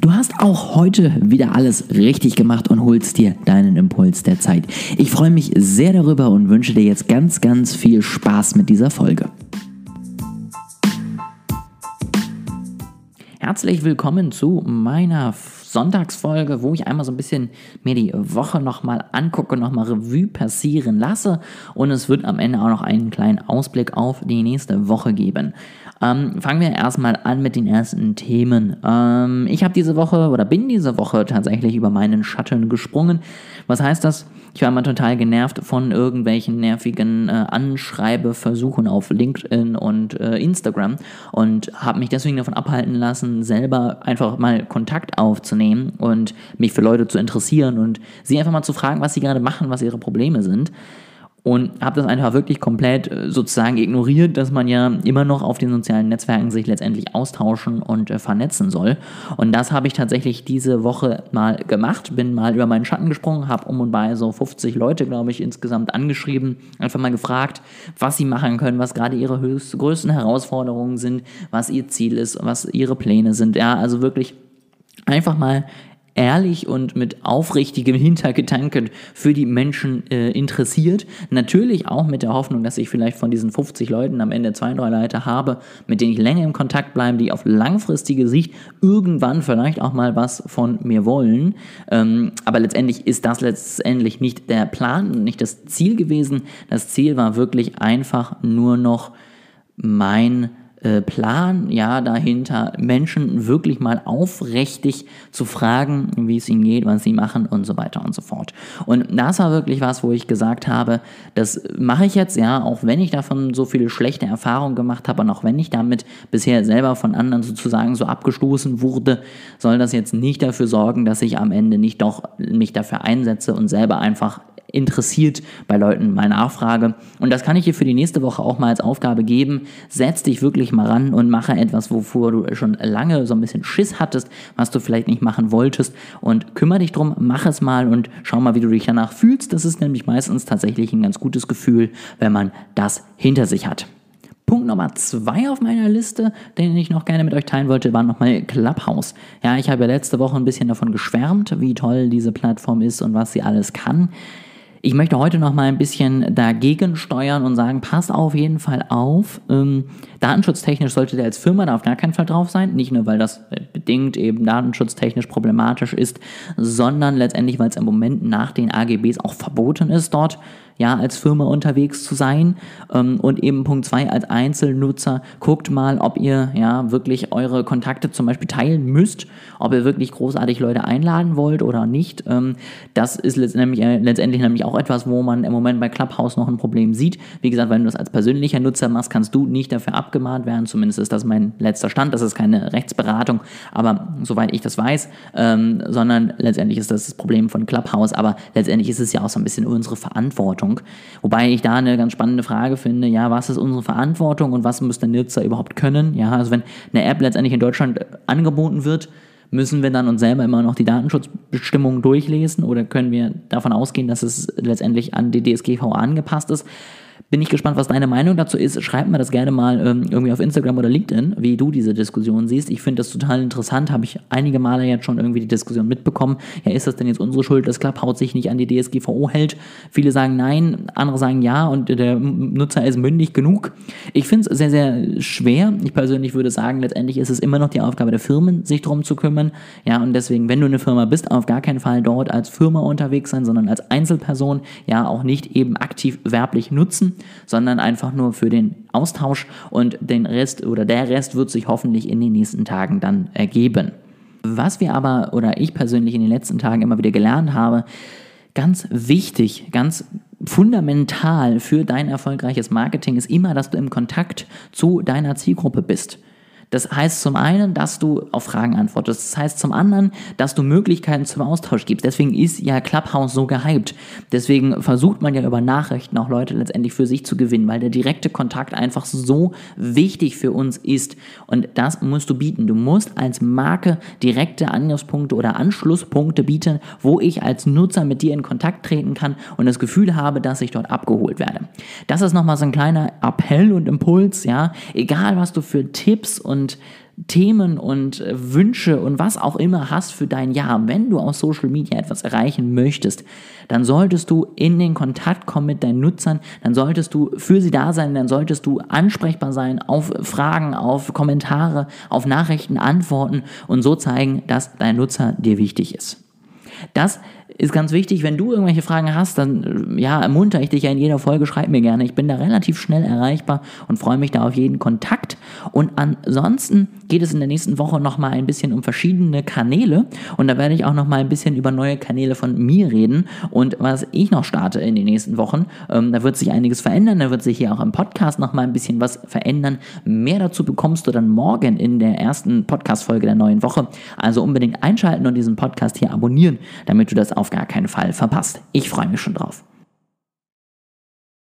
Du hast auch heute wieder alles richtig gemacht und holst dir deinen Impuls der Zeit. Ich freue mich sehr darüber und wünsche dir jetzt ganz, ganz viel Spaß mit dieser Folge. Herzlich willkommen zu meiner Sonntagsfolge, wo ich einmal so ein bisschen mir die Woche nochmal angucke, nochmal Revue passieren lasse und es wird am Ende auch noch einen kleinen Ausblick auf die nächste Woche geben. Ähm, fangen wir erstmal an mit den ersten Themen. Ähm, ich habe diese Woche oder bin diese Woche tatsächlich über meinen Schatten gesprungen. Was heißt das? Ich war mal total genervt von irgendwelchen nervigen äh, Anschreibeversuchen auf LinkedIn und äh, Instagram und habe mich deswegen davon abhalten lassen, selber einfach mal Kontakt aufzunehmen und mich für Leute zu interessieren und sie einfach mal zu fragen, was sie gerade machen, was ihre Probleme sind und habe das einfach wirklich komplett äh, sozusagen ignoriert, dass man ja immer noch auf den sozialen Netzwerken sich letztendlich austauschen und äh, vernetzen soll. Und das habe ich tatsächlich diese Woche mal gemacht, bin mal über meinen Schatten gesprungen, habe um und bei so 50 Leute, glaube ich, insgesamt angeschrieben, einfach mal gefragt, was sie machen können, was gerade ihre höchst, größten Herausforderungen sind, was ihr Ziel ist, was ihre Pläne sind. Ja, also wirklich einfach mal ehrlich und mit aufrichtigem Hintergedanken für die Menschen äh, interessiert. Natürlich auch mit der Hoffnung, dass ich vielleicht von diesen 50 Leuten am Ende zwei, drei Leute habe, mit denen ich länger im Kontakt bleibe, die auf langfristige Sicht irgendwann vielleicht auch mal was von mir wollen. Ähm, aber letztendlich ist das letztendlich nicht der Plan und nicht das Ziel gewesen. Das Ziel war wirklich einfach nur noch mein äh, Plan ja dahinter, Menschen wirklich mal aufrichtig zu fragen, wie es ihnen geht, was sie machen und so weiter und so fort. Und das war wirklich was, wo ich gesagt habe, das mache ich jetzt, ja, auch wenn ich davon so viele schlechte Erfahrungen gemacht habe und auch wenn ich damit bisher selber von anderen sozusagen so abgestoßen wurde, soll das jetzt nicht dafür sorgen, dass ich am Ende nicht doch mich dafür einsetze und selber einfach interessiert bei Leuten mal nachfrage. Und das kann ich dir für die nächste Woche auch mal als Aufgabe geben. Setz dich wirklich mal ran und mache etwas, wovor du schon lange so ein bisschen Schiss hattest, was du vielleicht nicht machen wolltest. Und kümmere dich drum, mach es mal und schau mal, wie du dich danach fühlst. Das ist nämlich meistens tatsächlich ein ganz gutes Gefühl, wenn man das hinter sich hat. Punkt Nummer zwei auf meiner Liste, den ich noch gerne mit euch teilen wollte, war nochmal Clubhouse. Ja, ich habe ja letzte Woche ein bisschen davon geschwärmt, wie toll diese Plattform ist und was sie alles kann. Ich möchte heute noch mal ein bisschen dagegen steuern und sagen, passt auf jeden Fall auf. Ähm, datenschutztechnisch sollte der als Firma da auf gar keinen Fall drauf sein. Nicht nur, weil das bedingt eben datenschutztechnisch problematisch ist, sondern letztendlich, weil es im Moment nach den AGBs auch verboten ist, dort ja, als Firma unterwegs zu sein. Ähm, und eben Punkt zwei als Einzelnutzer, guckt mal, ob ihr ja wirklich eure Kontakte zum Beispiel teilen müsst, ob ihr wirklich großartig Leute einladen wollt oder nicht. Ähm, das ist letztendlich, äh, letztendlich nämlich auch etwas, wo man im Moment bei Clubhouse noch ein Problem sieht. Wie gesagt, wenn du das als persönlicher Nutzer machst, kannst du nicht dafür abgemahnt werden. Zumindest ist das mein letzter Stand. Das ist keine Rechtsberatung, aber soweit ich das weiß, ähm, sondern letztendlich ist das das Problem von Clubhouse. Aber letztendlich ist es ja auch so ein bisschen unsere Verantwortung Verantwortung. Wobei ich da eine ganz spannende Frage finde, ja, was ist unsere Verantwortung und was muss der Nutzer überhaupt können? Ja, also wenn eine App letztendlich in Deutschland angeboten wird, müssen wir dann uns selber immer noch die Datenschutzbestimmungen durchlesen oder können wir davon ausgehen, dass es letztendlich an die DSGVO angepasst ist? Bin ich gespannt, was deine Meinung dazu ist. Schreib mir das gerne mal ähm, irgendwie auf Instagram oder LinkedIn, wie du diese Diskussion siehst. Ich finde das total interessant. Habe ich einige Male jetzt schon irgendwie die Diskussion mitbekommen. Ja, ist das denn jetzt unsere Schuld, dass Clubhouse sich nicht an die DSGVO hält? Viele sagen nein, andere sagen ja und der Nutzer ist mündig genug. Ich finde es sehr, sehr schwer. Ich persönlich würde sagen, letztendlich ist es immer noch die Aufgabe der Firmen, sich darum zu kümmern. Ja, und deswegen, wenn du eine Firma bist, auf gar keinen Fall dort als Firma unterwegs sein, sondern als Einzelperson. Ja, auch nicht eben aktiv werblich nutzen sondern einfach nur für den Austausch und den Rest oder der Rest wird sich hoffentlich in den nächsten Tagen dann ergeben. Was wir aber oder ich persönlich in den letzten Tagen immer wieder gelernt habe, ganz wichtig, ganz fundamental für dein erfolgreiches Marketing ist immer, dass du im Kontakt zu deiner Zielgruppe bist. Das heißt zum einen, dass du auf Fragen antwortest. Das heißt zum anderen, dass du Möglichkeiten zum Austausch gibst. Deswegen ist ja Clubhouse so gehypt. Deswegen versucht man ja über Nachrichten auch Leute letztendlich für sich zu gewinnen, weil der direkte Kontakt einfach so wichtig für uns ist. Und das musst du bieten. Du musst als Marke direkte Angriffspunkte oder Anschlusspunkte bieten, wo ich als Nutzer mit dir in Kontakt treten kann und das Gefühl habe, dass ich dort abgeholt werde. Das ist nochmal so ein kleiner Appell und Impuls, ja. Egal, was du für Tipps und und Themen und äh, Wünsche und was auch immer hast für dein Jahr, wenn du auf Social Media etwas erreichen möchtest, dann solltest du in den Kontakt kommen mit deinen Nutzern, dann solltest du für sie da sein, dann solltest du ansprechbar sein auf Fragen, auf Kommentare, auf Nachrichten antworten und so zeigen, dass dein Nutzer dir wichtig ist. Das ist ganz wichtig, wenn du irgendwelche Fragen hast, dann ja, ermuntere ich dich ja in jeder Folge, schreib mir gerne. Ich bin da relativ schnell erreichbar und freue mich da auf jeden Kontakt. Und ansonsten geht es in der nächsten Woche nochmal ein bisschen um verschiedene Kanäle und da werde ich auch nochmal ein bisschen über neue Kanäle von mir reden und was ich noch starte in den nächsten Wochen. Ähm, da wird sich einiges verändern, da wird sich hier auch im Podcast nochmal ein bisschen was verändern. Mehr dazu bekommst du dann morgen in der ersten Podcast-Folge der neuen Woche. Also unbedingt einschalten und diesen Podcast hier abonnieren, damit du das auf gar keinen Fall verpasst. Ich freue mich schon drauf.